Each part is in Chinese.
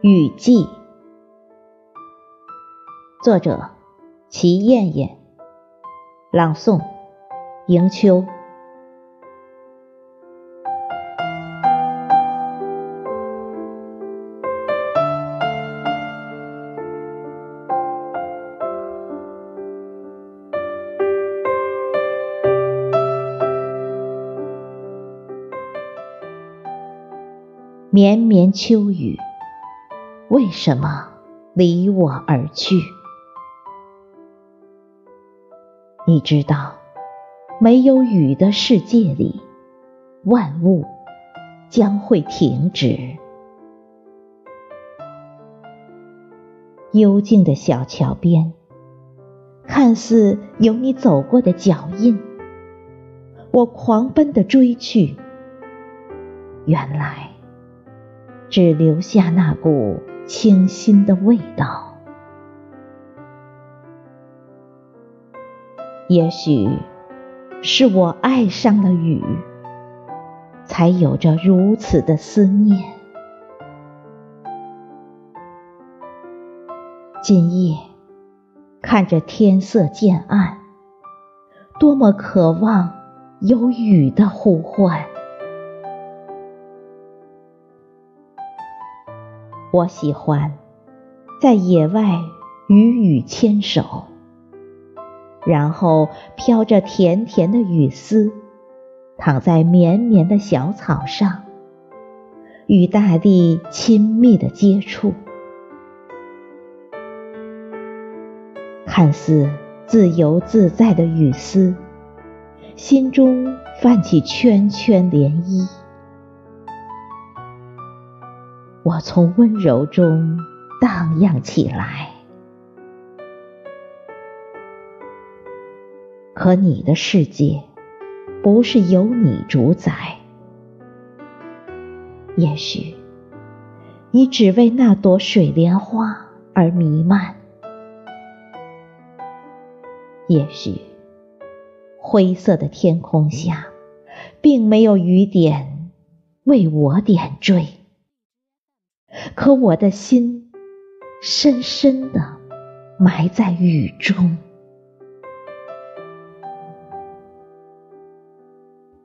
雨季，作者齐艳艳，朗诵迎秋。绵绵秋雨，为什么离我而去？你知道，没有雨的世界里，万物将会停止。幽静的小桥边，看似有你走过的脚印，我狂奔的追去，原来。只留下那股清新的味道。也许是我爱上了雨，才有着如此的思念。今夜看着天色渐暗，多么渴望有雨的呼唤。我喜欢在野外与雨牵手，然后飘着甜甜的雨丝，躺在绵绵的小草上，与大地亲密的接触，看似自由自在的雨丝，心中泛起圈圈涟漪。我从温柔中荡漾起来，可你的世界不是由你主宰。也许你只为那朵水莲花而弥漫，也许灰色的天空下并没有雨点为我点缀。可我的心深深的埋在雨中，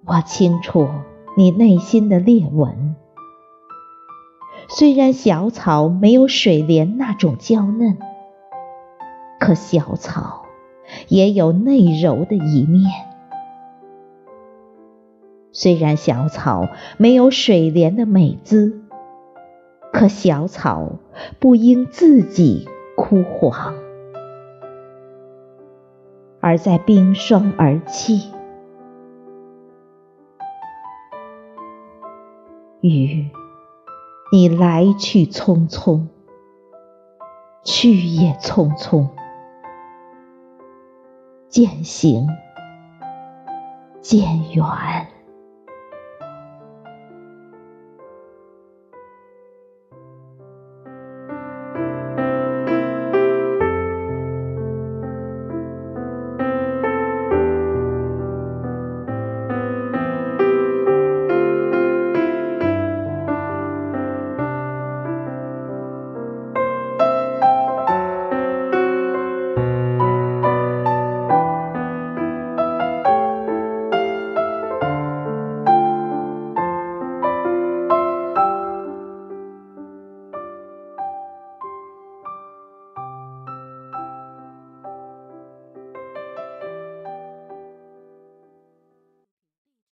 我清楚你内心的裂纹。虽然小草没有水莲那种娇嫩，可小草也有内柔的一面。虽然小草没有水莲的美姿。可小草不应自己枯黄，而在冰霜而泣。雨，你来去匆匆，去也匆匆，渐行渐远。